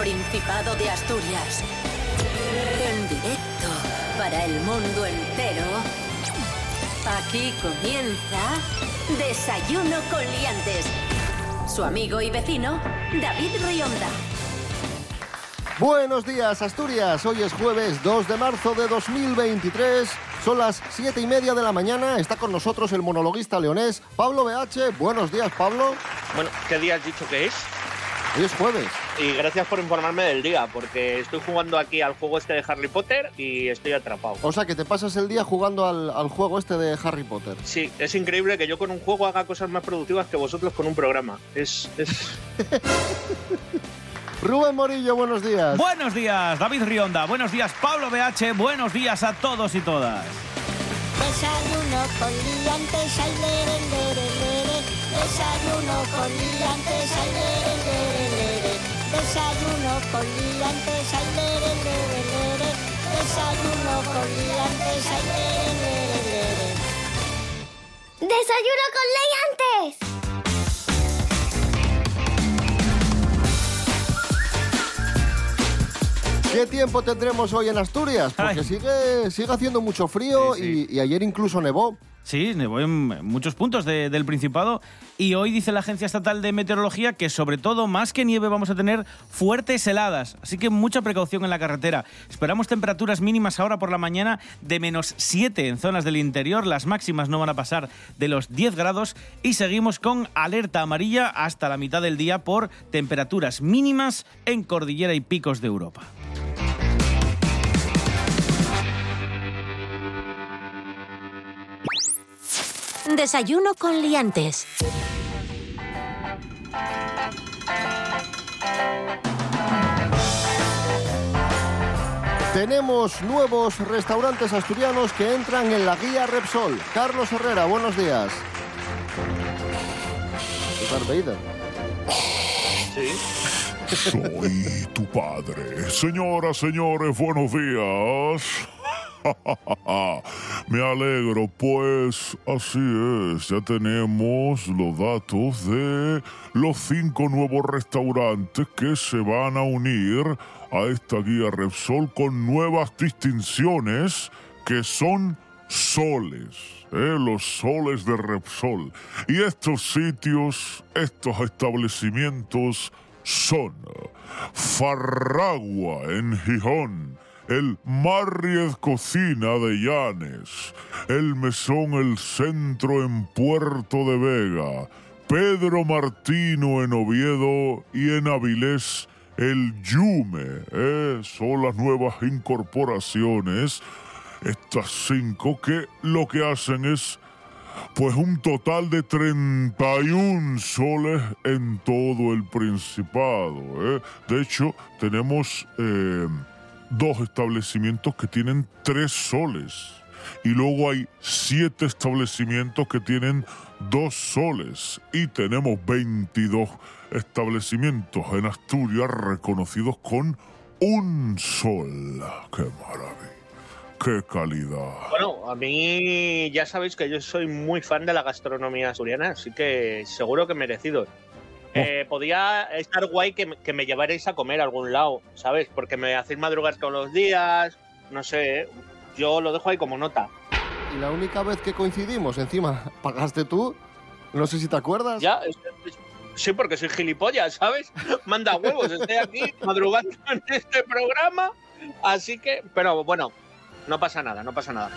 Principado de Asturias. En directo para el mundo entero. Aquí comienza Desayuno con Liantes. Su amigo y vecino, David Rionda. Buenos días, Asturias. Hoy es jueves 2 de marzo de 2023. Son las 7 y media de la mañana. Está con nosotros el monologuista leonés Pablo BH. Buenos días, Pablo. Bueno, ¿qué día has dicho que es? Hoy es jueves. Y gracias por informarme del día, porque estoy jugando aquí al juego este de Harry Potter y estoy atrapado. O sea, que te pasas el día jugando al, al juego este de Harry Potter. Sí, es increíble que yo con un juego haga cosas más productivas que vosotros con un programa. Es. es... Rubén Morillo, buenos días. Buenos días, David Rionda. Buenos días, Pablo BH. Buenos días a todos y todas. Desayuno con liantes, ay, lere, lere, lere. Desayuno con liantes, ay, lere, lere, lere. Desayuno con liantes, ay, lere, lere, lere. Desayuno con liantes, ay, lere, lere, lere. ¡Desayuno con liantes! ¿Qué tiempo tendremos hoy en Asturias? Porque Ay. sigue, sigue haciendo mucho frío Sí, sí. Y, y ayer incluso nevó. Sí, nevó en muchos puntos de- del Principado y hoy dice la Agencia Estatal de Meteorología que sobre todo más que nieve vamos a tener fuertes heladas, así que mucha precaución en la carretera. Esperamos temperaturas mínimas ahora por la mañana de menos 7 en zonas del interior, las máximas no van a pasar de los 10 grados y seguimos con alerta amarilla hasta la mitad del día por temperaturas mínimas en cordillera y picos de Europa. Desayuno con Liantes. Tenemos nuevos restaurantes asturianos que entran en la guía Repsol. Carlos Herrera, buenos días. Sí. Soy tu padre. Señoras, señores, buenos días. Me alegro, pues así es, ya tenemos los datos de los cinco nuevos restaurantes que se van a unir a esta guía Repsol con nuevas distinciones que son soles, ¿eh? los soles de Repsol. Y estos sitios, estos establecimientos son Farragua en Gijón, el Married Cocina de Llanes, el Mesón El Centro en Puerto de Vega, Pedro Martino en Oviedo y en Avilés el Yume. ¿eh? Son las nuevas incorporaciones, estas cinco que lo que hacen es pues un total de 31 soles en todo el Principado. ¿eh? De hecho, tenemos eh, dos establecimientos que tienen tres soles. Y luego hay siete establecimientos que tienen dos soles. Y tenemos 22 establecimientos en Asturias reconocidos con un sol. ¡Qué maravilla! ¡Qué calidad! Bueno, a mí ya sabéis que yo soy muy fan de la gastronomía asturiana, así que seguro que merecido. Eh, podía estar guay que, me- que me llevarais a comer a algún lado, ¿sabes? Porque me hacéis madrugar todos los días, no sé, yo lo dejo ahí como nota. Y la única vez que coincidimos, encima, pagaste tú. No sé si te acuerdas. Ya, es- es- sí, porque soy gilipollas, ¿sabes? Manda huevos, estoy aquí madrugando en este programa, así que, pero bueno, no pasa nada, no pasa nada.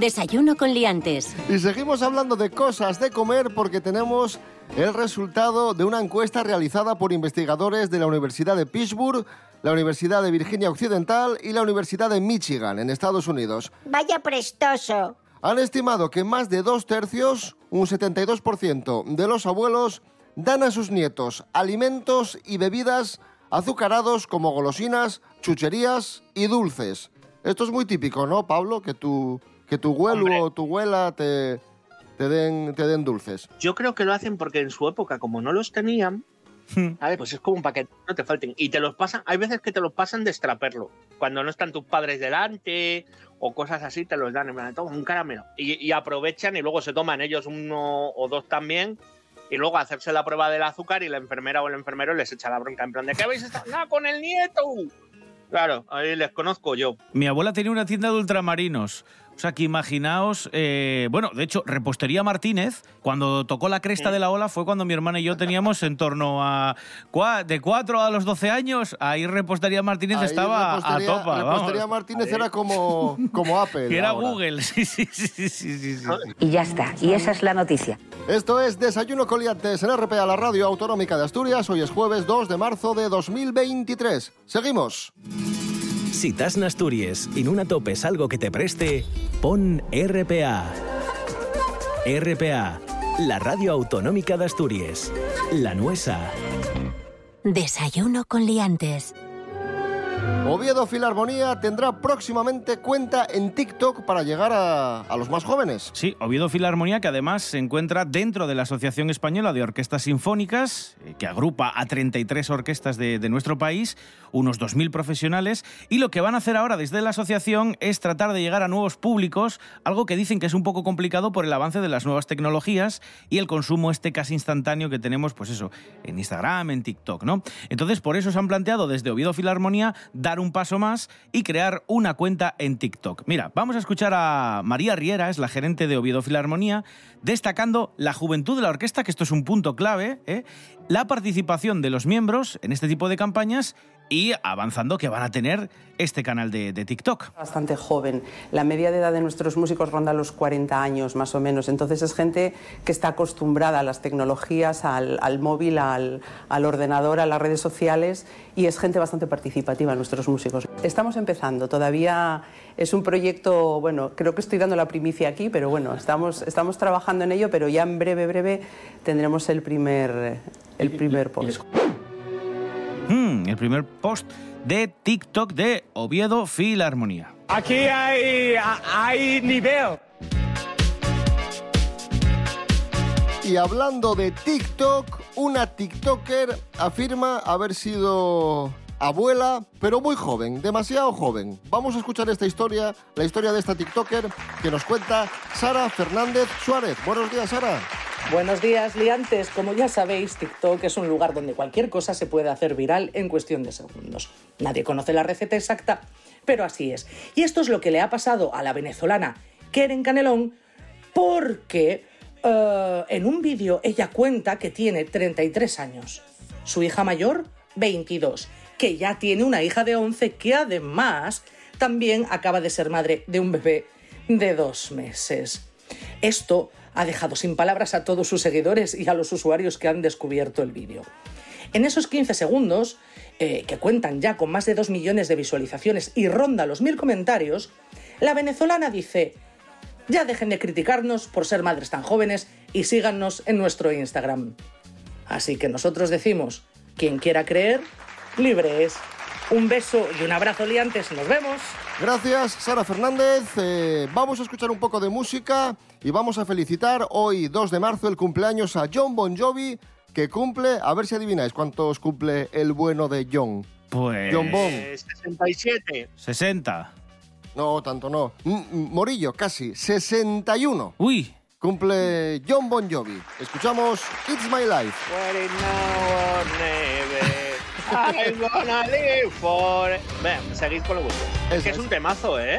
Desayuno con Liantes. Y seguimos hablando de cosas de comer porque tenemos el resultado de una encuesta realizada por investigadores de la Universidad de Pittsburgh, la Universidad de Virginia Occidental y la Universidad de Michigan, en Estados Unidos. Vaya prestoso. Han estimado que más de dos tercios, un 72% de los abuelos, dan a sus nietos alimentos y bebidas azucarados como golosinas, chucherías y dulces. Esto es muy típico, ¿no, Pablo? Que tu, que tu Hombre. o tu abuela te, te, den, te den dulces. Yo creo que lo hacen porque en su época, como no los tenían, a ver, pues es como un paquete, no te falten. Y te los pasan, hay veces que te los pasan de extraperlo. Cuando no están tus padres delante, o cosas así, te los dan en plan, toma un caramelo. Y, y aprovechan y luego se toman ellos uno o dos también y luego hacerse la prueba del azúcar y la enfermera o el enfermero les echa la bronca en plan de ¿qué habéis estado? ¡No, con el nieto! Claro, ahí les conozco yo. Mi abuela tenía una tienda de ultramarinos. O sea, que imaginaos, eh, bueno, de hecho, Repostería Martínez, cuando tocó la cresta de la ola, fue cuando mi hermana y yo teníamos en torno a cua- de 4 a los 12 años, ahí Repostería Martínez Ahí estaba a topa. Repostería vamos. Martínez era como, como Apple. Que era ahora. Google, sí, sí, sí, sí, sí, sí, sí. Y ya está. Y esa es la noticia. Esto es Desayuno Coliantes en RPA, la radio autonómica de Asturias. Hoy es jueves 2 de marzo de 2023. Seguimos. Si t'has n'Astúries i no topes algo que te preste, pon RPA. RPA, la radio autonómica de Asturias. La nuesa. Desayuno con liantes. Oviedo Filarmonía tendrá próximamente cuenta en TikTok para llegar a, a los más jóvenes. Sí, Oviedo Filarmonía, que además se encuentra dentro de la Asociación Española de Orquestas Sinfónicas, eh, que agrupa a 33 orquestas de, de nuestro país, unos 2.000 profesionales, y lo que van a hacer ahora desde la asociación es tratar de llegar a nuevos públicos, algo que dicen que es un poco complicado por el avance de las nuevas tecnologías y el consumo este casi instantáneo que tenemos, pues eso, en Instagram, en TikTok, ¿no? Entonces, por eso se han planteado desde Oviedo Filarmonía dar un paso más y crear una cuenta en TikTok. Mira, vamos a escuchar a María Riera, es la gerente de Oviedo Filarmonía, destacando la juventud de la orquesta, que esto es un punto clave, ¿eh? la participación de los miembros en este tipo de campañas y avanzando que van a tener este canal de, de TikTok. bastante joven. La media de edad de nuestros músicos ronda los 40 años más o menos. Entonces es gente que está acostumbrada a las tecnologías, al, al móvil, al, al ordenador, a las redes sociales y es gente bastante participativa nuestros músicos. Estamos empezando, todavía es un proyecto, bueno, creo que estoy dando la primicia aquí, pero bueno, estamos, estamos trabajando en ello, pero ya en breve, breve tendremos el primer, el primer post. Hmm, el primer post de TikTok de Oviedo Filarmonía. Aquí hay, hay nivel. Y hablando de TikTok, una TikToker afirma haber sido abuela, pero muy joven, demasiado joven. Vamos a escuchar esta historia, la historia de esta TikToker que nos cuenta Sara Fernández Suárez. Buenos días, Sara. Buenos días, liantes. Como ya sabéis, TikTok es un lugar donde cualquier cosa se puede hacer viral en cuestión de segundos. Nadie conoce la receta exacta, pero así es. Y esto es lo que le ha pasado a la venezolana Keren Canelón porque eh, en un vídeo ella cuenta que tiene 33 años. Su hija mayor, 22. Que ya tiene una hija de 11 que además también acaba de ser madre de un bebé de dos meses. Esto ha dejado sin palabras a todos sus seguidores y a los usuarios que han descubierto el vídeo. En esos 15 segundos, eh, que cuentan ya con más de 2 millones de visualizaciones y ronda los mil comentarios, la venezolana dice, ya dejen de criticarnos por ser madres tan jóvenes y síganos en nuestro Instagram. Así que nosotros decimos, quien quiera creer, libre es. Un beso y un abrazo liantes, nos vemos. Gracias, Sara Fernández. Eh, vamos a escuchar un poco de música y vamos a felicitar hoy, 2 de marzo, el cumpleaños a John Bon Jovi, que cumple, a ver si adivináis cuántos cumple el bueno de John. Pues... John Bon. Eh, 67. 60. No, tanto no. Morillo, casi. 61. Uy, Cumple John Bon Jovi. Escuchamos It's My Life. What it now or never. I'm gonna live for. Ven, seguid con lo vuestro. Es que es es. un temazo, ¿eh?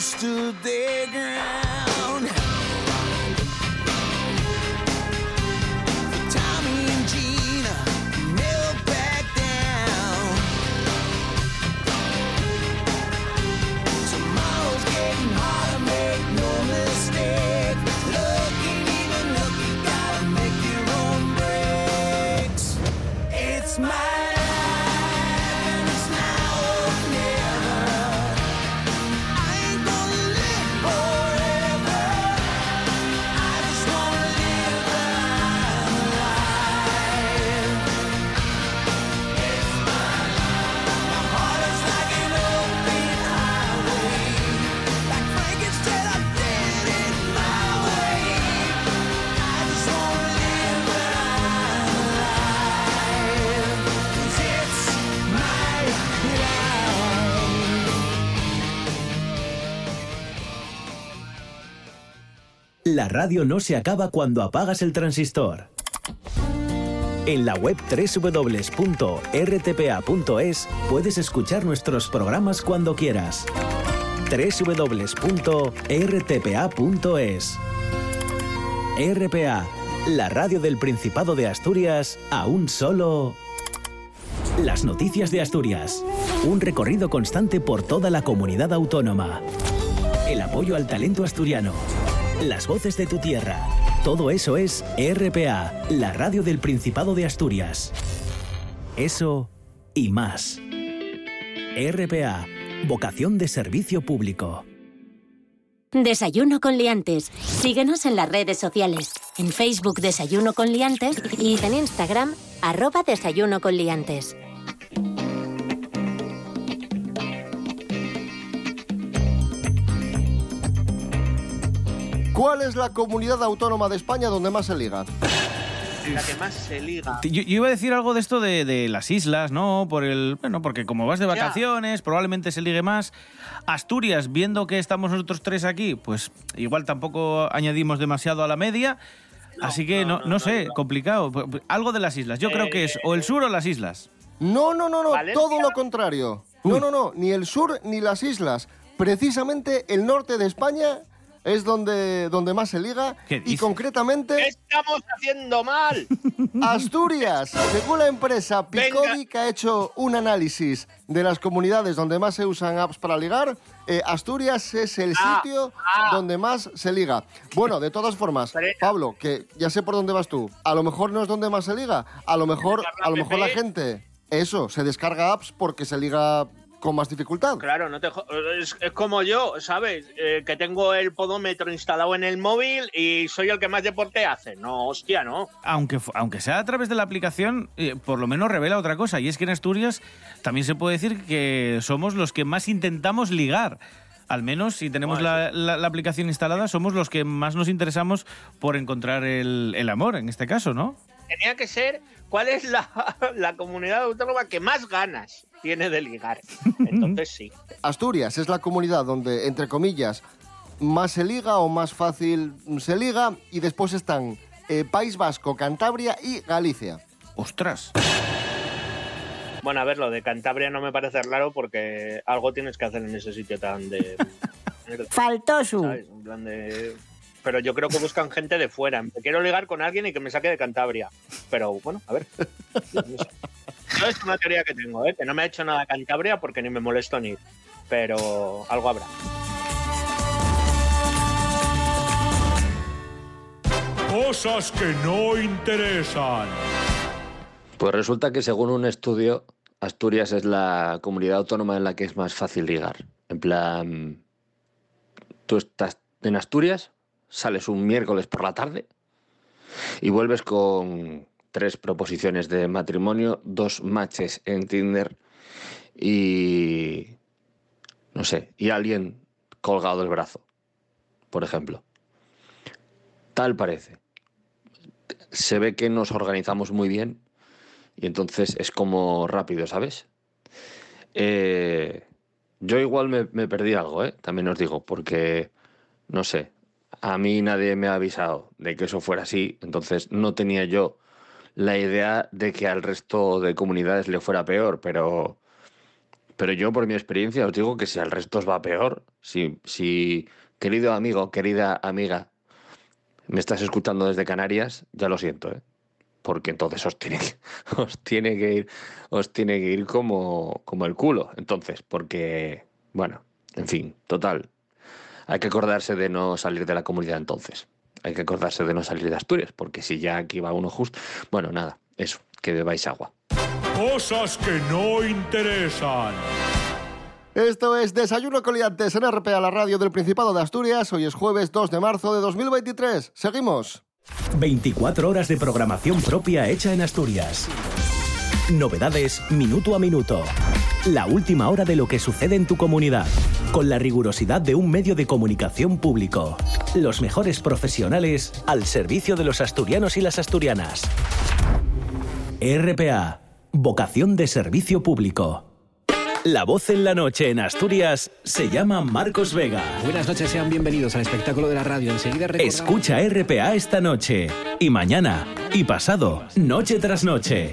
stood their ground. La radio no se acaba cuando apagas el transistor. En la web www.rtpa.es puedes escuchar nuestros programas cuando quieras. www.rtpa.es RPA, la radio del Principado de Asturias, a un solo... Las noticias de Asturias. Un recorrido constante por toda la comunidad autónoma. El apoyo al talento asturiano. Las voces de tu tierra. Todo eso es RPA, la radio del Principado de Asturias. Eso y más. RPA, vocación de servicio público. Desayuno con liantes. Síguenos en las redes sociales. En Facebook Desayuno con liantes y en Instagram arroba Desayuno. ¿Cuál es la comunidad autónoma de España donde más se liga? La que más se liga. Yo, yo iba a decir algo de esto de, de las islas, ¿no? Por el, bueno, porque como vas de Ya. vacaciones, probablemente se ligue más. Asturias, viendo que estamos nosotros tres aquí, pues igual tampoco añadimos demasiado a la media. así que no, no, sé, complicado. Algo de las islas. Yo creo que es o el sur o las islas. No, no, no, no, Valencia. todo lo contrario. No, no, no, ni el sur ni las islas. Precisamente el norte de España es donde, donde más se liga ¿Qué y concretamente ¿Qué estamos haciendo mal? Asturias. Según la empresa Picodi, Venga. que ha hecho un análisis de las comunidades donde más se usan apps para ligar, eh, Asturias es el Ah, sitio ah. donde más se liga. Bueno, de todas formas, Pablo, que ya sé por dónde vas tú. A lo mejor no es donde más se liga. A lo mejor, a lo mejor la gente, eso, se descarga apps porque se liga con más dificultad. Claro, no te es, es como yo, ¿sabes? Eh, que tengo el podómetro instalado en el móvil y soy el que más deporte hace. No, hostia, no. Aunque, fu- aunque sea a través de la aplicación, eh, por lo menos revela otra cosa. Y es que en Asturias también se puede decir que somos los que más intentamos ligar. Al menos si tenemos la, la- la aplicación instalada, somos los que más nos interesamos por encontrar el, el amor, en este caso, ¿no? Tenía que ser cuál es la, la comunidad autónoma que más ganas tiene de ligar. Entonces sí. Asturias es la comunidad donde, entre comillas, más se liga o más fácil se liga y después están eh, País Vasco, Cantabria y Galicia. ¡Ostras! Bueno, a ver, lo de Cantabria no me parece raro porque algo tienes que hacer en ese sitio tan de... Faltó su. ¿sabes? En plan de... Pero yo creo que buscan gente de fuera. Me quiero ligar con alguien y que me saque de Cantabria. Pero bueno, a ver. No sé. Es una teoría que tengo, ¿eh? que no me ha hecho nada Cantabria porque ni me molesto ni. Pero algo habrá. Cosas que no interesan. Pues resulta que según un estudio, Asturias es la comunidad autónoma en la que es más fácil ligar. En plan, tú estás en Asturias, sales un miércoles por la tarde y vuelves con tres proposiciones de matrimonio, dos matches en Tinder y no sé, y alguien colgado del brazo, por ejemplo. Tal parece. Se ve que nos organizamos muy bien y entonces es como rápido, ¿sabes? Eh, yo igual me, me perdí algo, ¿eh? También os digo, porque, no sé, a mí nadie me ha avisado de que eso fuera así, entonces no tenía yo la idea de que al resto de comunidades le fuera peor, pero, pero yo por mi experiencia os digo que si al resto os va peor, si, si querido amigo, querida amiga, me estás escuchando desde Canarias, ya lo siento, ¿eh? porque entonces os tiene, que- os tiene que ir, os tiene que ir como, como el culo. Entonces, porque, bueno, en fin, total. Hay que acordarse de no salir de la comunidad entonces. Hay que acordarse de no salir de Asturias, porque si ya aquí va uno justo. Bueno, nada, eso, que bebáis agua. Cosas que no interesan. Esto es Desayuno Coliantes en RPA, la radio del Principado de Asturias. Hoy es jueves 2 de marzo de 2023. Seguimos. 24 horas de programación propia hecha en Asturias. Novedades minuto a minuto. La última hora de lo que sucede en tu comunidad. Con la rigurosidad de un medio de comunicación público. Los mejores profesionales al servicio de los asturianos y las asturianas. RPA. Vocación de servicio público. La voz en la noche en Asturias se llama Marcos Vega. Buenas noches, sean bienvenidos al espectáculo de la radio. Enseguida recordamos... Escucha RPA esta noche y mañana y pasado, noche tras noche.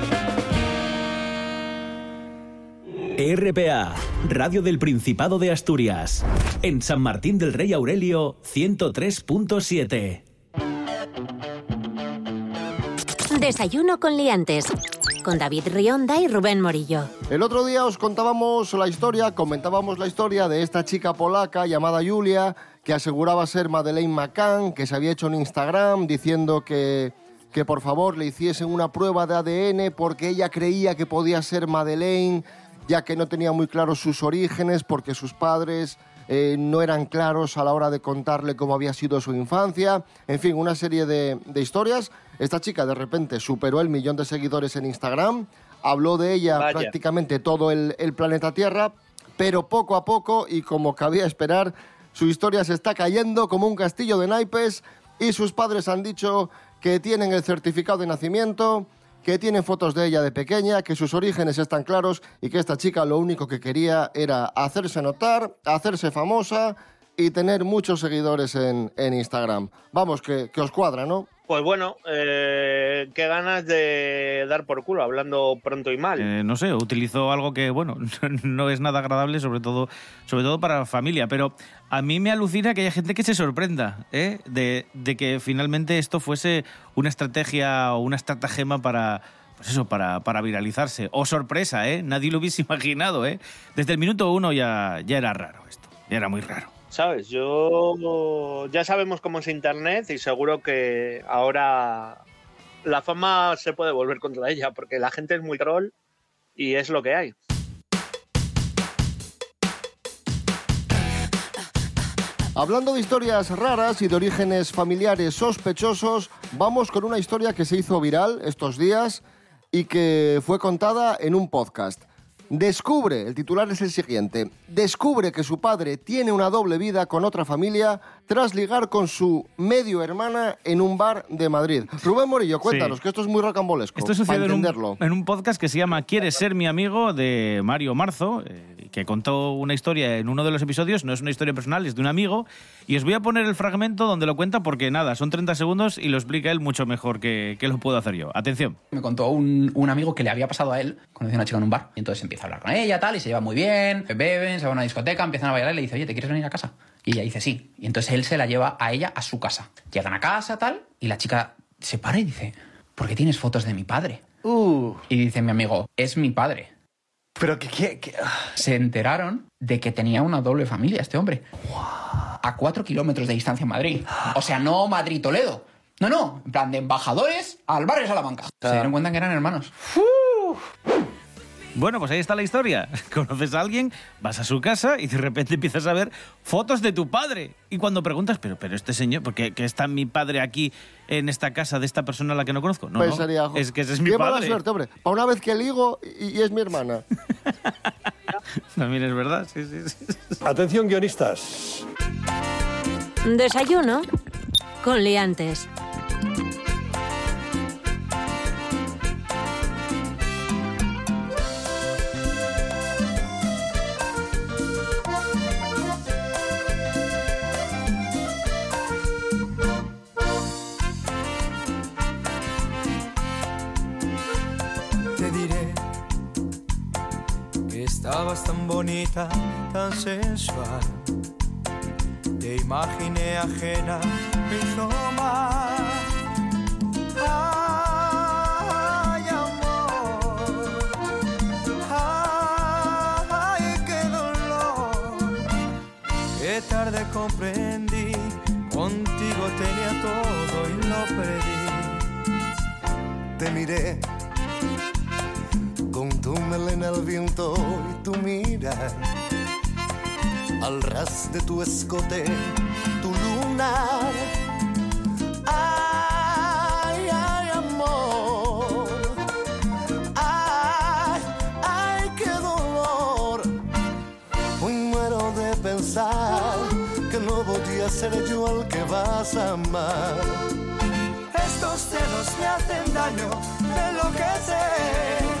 RPA, Radio del Principado de Asturias. En San Martín del Rey Aurelio, 103.7. Desayuno con liantes. Con David Rionda y Rubén Morillo. El otro día os contábamos la historia, comentábamos la historia de esta chica polaca llamada Julia, que aseguraba ser Madeleine McCann, que se había hecho en Instagram diciendo que, que por favor le hiciesen una prueba de ADN porque ella creía que podía ser Madeleine, ya que no tenía muy claros sus orígenes, porque sus padres eh, no eran claros a la hora de contarle cómo había sido su infancia. En fin, una serie de, de historias. Esta chica de repente superó el millón de seguidores en Instagram, habló de ella Vaya. prácticamente todo el, el planeta Tierra, pero poco a poco, y como cabía esperar, su historia se está cayendo como un castillo de naipes y sus padres han dicho que tienen el certificado de nacimiento, que tienen fotos de ella de pequeña, que sus orígenes están claros y que esta chica lo único que quería era hacerse notar, hacerse famosa y tener muchos seguidores en, en Instagram. Vamos, que, que os cuadra, ¿no? Pues bueno, eh, qué ganas de dar por culo, hablando pronto y mal. Eh, no sé, utilizó algo que, bueno, no es nada agradable, sobre todo, sobre todo para la familia. Pero a mí me alucina que haya gente que se sorprenda ¿eh? de, que finalmente esto fuese una estrategia o una estratagema para. Pues eso, para, para viralizarse. O sorpresa, ¿eh? Nadie lo hubiese imaginado, ¿eh? Desde el minuto uno ya, ya era raro esto. Ya era muy raro. ¿Sabes? Yo ya sabemos cómo es Internet y seguro que ahora la fama se puede volver contra ella porque la gente es muy troll y es lo que hay. Hablando de historias raras y de orígenes familiares sospechosos, vamos con una historia que se hizo viral estos días y que fue contada en un podcast. Descubre, el titular es el siguiente, descubre que su padre tiene una doble vida con otra familia tras ligar con su medio hermana en un bar de Madrid. Rubén Morillo, cuéntanos, Sí. que esto es muy rocambolesco. Esto sucedió en entenderlo. un, en un podcast que se llama ¿Quieres ser mi amigo? de Mario Marzo, eh, que contó una historia en uno de los episodios. No es una historia personal, es de un amigo. Y os voy a poner el fragmento donde lo cuenta porque nada, son 30 segundos y lo explica él mucho mejor que, que lo puedo hacer yo. Atención. Me contó un, un amigo que le había pasado a él, conoció a una chica en un bar, y entonces empieza a hablar con ella, tal, y se lleva muy bien, beben, se va a una discoteca, empiezan a bailar y le dice, oye, ¿te quieres venir a casa? Y ella dice, sí. Y entonces él se la lleva a ella a su casa. Llegan a casa, tal, y la chica se para y dice, ¿por qué tienes fotos de mi padre? Y dice mi amigo, es mi padre. Pero que, que- que- Se enteraron de que tenía una doble familia este hombre. A cuatro kilómetros de distancia en Madrid. O sea, no Madrid-Toledo. No, no, en plan de embajadores al barrio Salamanca. Se dieron cuenta que eran hermanos. Bueno, pues ahí está la historia. Conoces a alguien, vas a su casa y de repente empiezas a ver fotos de tu padre. Y cuando preguntas, pero, pero este señor, ¿por qué que está mi padre aquí en esta casa de esta persona a la que no conozco? No, Pues no, sería- es que ese es mi Qué mala padre. suerte, hombre. Para una vez que ligo y, y es mi hermana. También es verdad, sí, sí, sí. Atención, guionistas. Desayuno con liantes. Estabas tan bonita, tan sensual. Te imaginé ajena me hizo mal. Ay, amor, ay, qué dolor. Qué tarde comprendí, contigo tenía todo y lo perdí. Te miré melena al viento y tu mirar al ras de tu escote, tu lunar. Ay, ay, amor. Ay, ay, qué dolor. Hoy muero de pensar que no podía ser yo el que vas a amar. Estos celos me hacen daño, me enloquecen.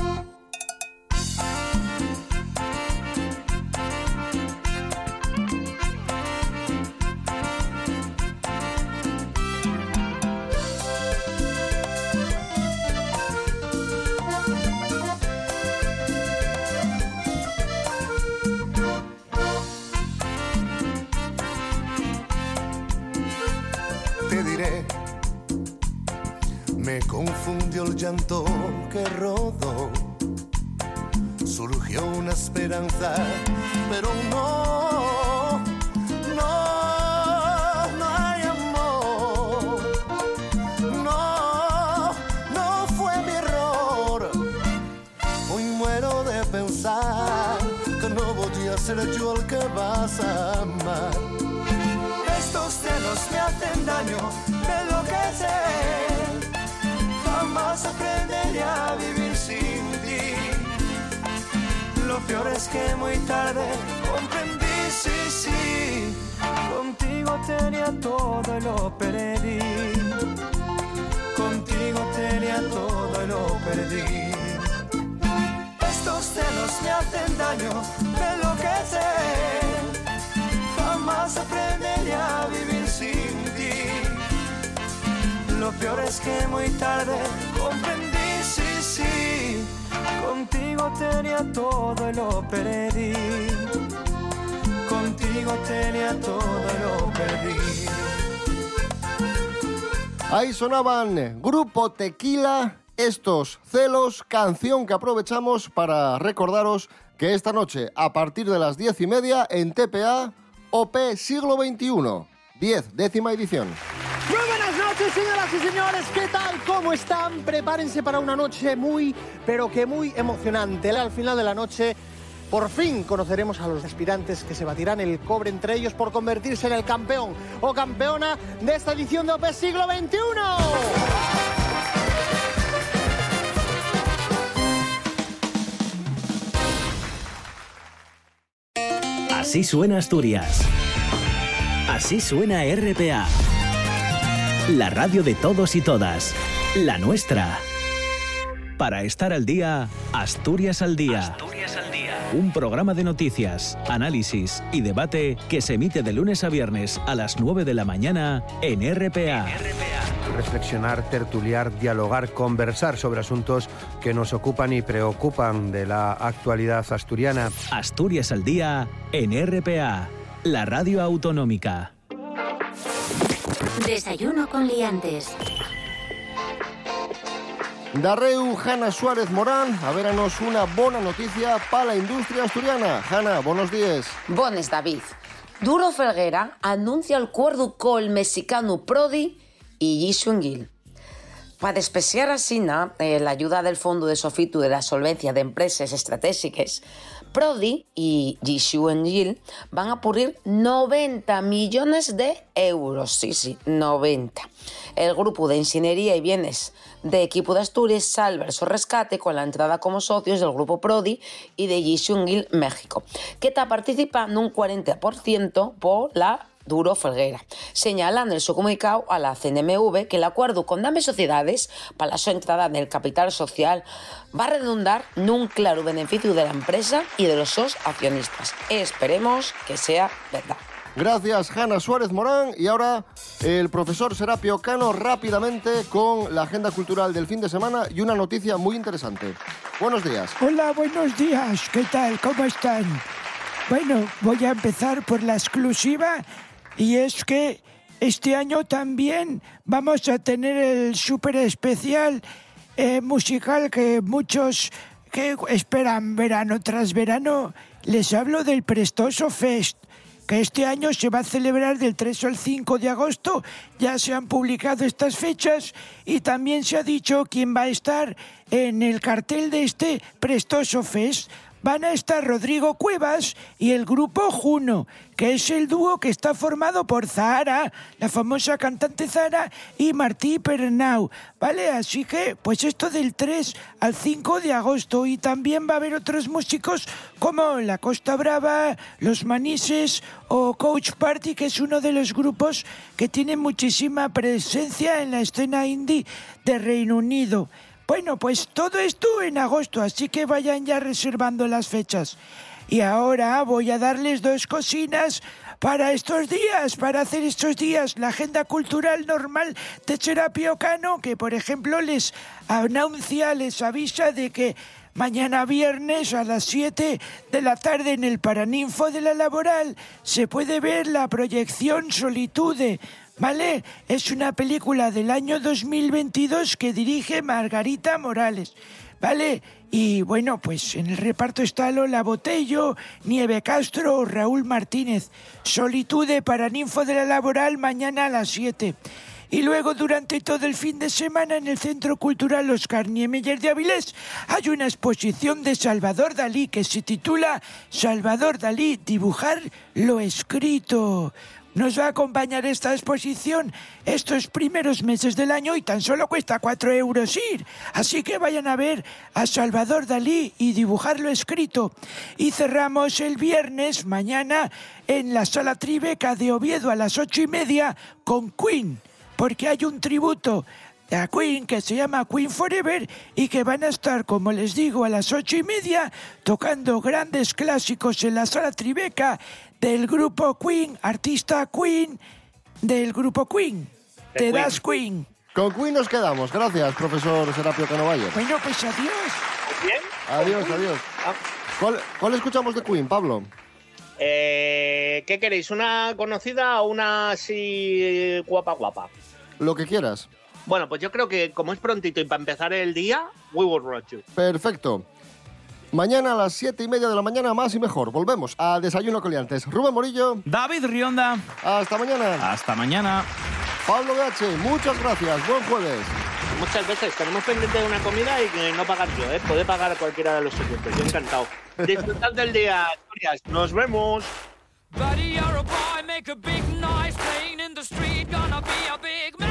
Llanto que rodó. Surgió una esperanza, pero no, no, no hay amor. No, no fue mi error. Hoy muero de pensar que no voy a ser yo el que vas a amar. Estos celos me hacen daño. Jamás aprenderé a vivir sin ti. Lo peor es que muy tarde comprendí, sí, sí. Contigo tenía todo y lo perdí. Contigo tenía todo y lo perdí. Estos celos me hacen daño, me enloquecen. Jamás aprenderé peor es que muy tarde comprendí, sí, sí. Contigo tenía todo y lo perdí. Contigo tenía todo y lo perdí. Ahí sonaban Grupo Tequila, estos celos, canción que aprovechamos para recordaros que esta noche, a partir de las diez y media, en TPA, OP Siglo XXI, 10, décima edición. Señoras y señores. ¿Qué tal? ¿Cómo están? Prepárense para una noche muy, pero que muy emocionante. Al final de la noche, por fin conoceremos a los aspirantes que se batirán el cobre entre ellos por convertirse en el campeón o campeona de esta edición de OP Siglo XXI. Así suena Asturias. Así suena RPA. La radio de todos y todas. La nuestra. Para estar al día, Asturias al día. Un programa de noticias, análisis y debate que se emite de lunes a viernes a las 9 de la mañana en RPA. reflexionar, tertuliar, dialogar, conversar sobre asuntos que nos ocupan y preocupan de la actualidad asturiana. Asturias al día en RPA, la radio autonómica. Desayuno con liantes. Darreu Hanna Suárez Morán, a veranos una buena noticia para la industria asturiana. Hanna, buenos días. Bones, David. Duro Felguera anuncia el acuerdo con el mexicano Prodi y Gil. Para despreciar así na, eh, la ayuda del Fondo de Sofitu de la Solvencia de Empresas Estratégicas, Prodi y Gil van a purir 90 millones de euros. Sí, sí, 90. El grupo de ingeniería y bienes de equipo de Asturias salva su rescate con la entrada como socios del grupo Prodi y de Gil México, que está participando un 40% por la Duro Felguera. Señalan en seu comunicado a la CNMV que el acuerdo con Dame Sociedades para la su entrada en el capital social va a redundar nun claro beneficio de la empresa y de los sos accionistas. Esperemos que sea verdad. Gracias, Hanna Suárez Morán. Y ahora el profesor Serapio Cano rápidamente con la agenda cultural del fin de semana y una noticia muy interesante. Buenos días. Hola, buenos días. ¿Qué tal? ¿Cómo están? Bueno, voy a empezar por la exclusiva y es que este año también vamos a tener el súper especial eh, musical que muchos que esperan verano tras verano. Les hablo del Prestoso Fest que este año se va a celebrar del 3 al 5 de agosto. Ya se han publicado estas fechas y también se ha dicho quién va a estar en el cartel de este Prestoso Fest. Van a estar Rodrigo Cuevas y el grupo Juno, que es el dúo que está formado por Zahara, la famosa cantante Zahara, y Martí Pernau. ¿Vale? Así que, pues esto del 3 al 5 de agosto. Y también va a haber otros músicos como La Costa Brava, Los Manises o Coach Party, que es uno de los grupos que tiene muchísima presencia en la escena indie de Reino Unido. Bueno, pues todo esto en agosto, así que vayan ya reservando las fechas. Y ahora voy a darles dos cocinas para estos días, para hacer estos días la agenda cultural normal de Serapio Cano, que por ejemplo les anuncia, les avisa de que mañana viernes a las 7 de la tarde en el Paraninfo de la Laboral se puede ver la proyección Solitude. ¿Vale? Es una película del año 2022 que dirige Margarita Morales. ¿Vale? Y bueno, pues en el reparto está Lola Botello, Nieve Castro, Raúl Martínez. Solitude para Ninfo de la Laboral mañana a las 7. Y luego durante todo el fin de semana en el Centro Cultural Oscar Niemeyer de Avilés hay una exposición de Salvador Dalí que se titula Salvador Dalí, dibujar lo escrito. Nos va a acompañar esta exposición estos primeros meses del año y tan solo cuesta 4 euros ir. Así que vayan a ver a Salvador Dalí y dibujarlo escrito. Y cerramos el viernes, mañana, en la Sala Tribeca de Oviedo a las ocho y media con Queen, porque hay un tributo a Queen que se llama Queen Forever y que van a estar, como les digo, a las ocho y media tocando grandes clásicos en la sala Tribeca del grupo Queen, artista Queen del grupo Queen. De Te Queen. das Queen. Con Queen nos quedamos. Gracias, profesor Serapio Cano Valle. Bueno, pues adiós. ¿Bien? Adiós, adiós. ¿Cuál, cuál escuchamos de Queen, Pablo? Eh, ¿Qué queréis? ¿Una conocida o una así guapa guapa? Lo que quieras. Bueno, pues yo creo que como es prontito y para empezar el día, We Will Rock You. Perfecto. Mañana a las siete y media de la mañana, más y mejor. Volvemos a Desayuno Coliantes. Rubén Morillo. David Rionda. Hasta mañana. Hasta mañana. Pablo Gache, muchas gracias. Buen jueves. Muchas veces tenemos pendiente de una comida y que no pagar yo, ¿eh? Puede pagar cualquiera de los oyentes. Yo encantado. Disfrutad del día, Asturias. Nos vemos. Buddy, you're a boy, make a big noise playing in the street. Gonna be a big man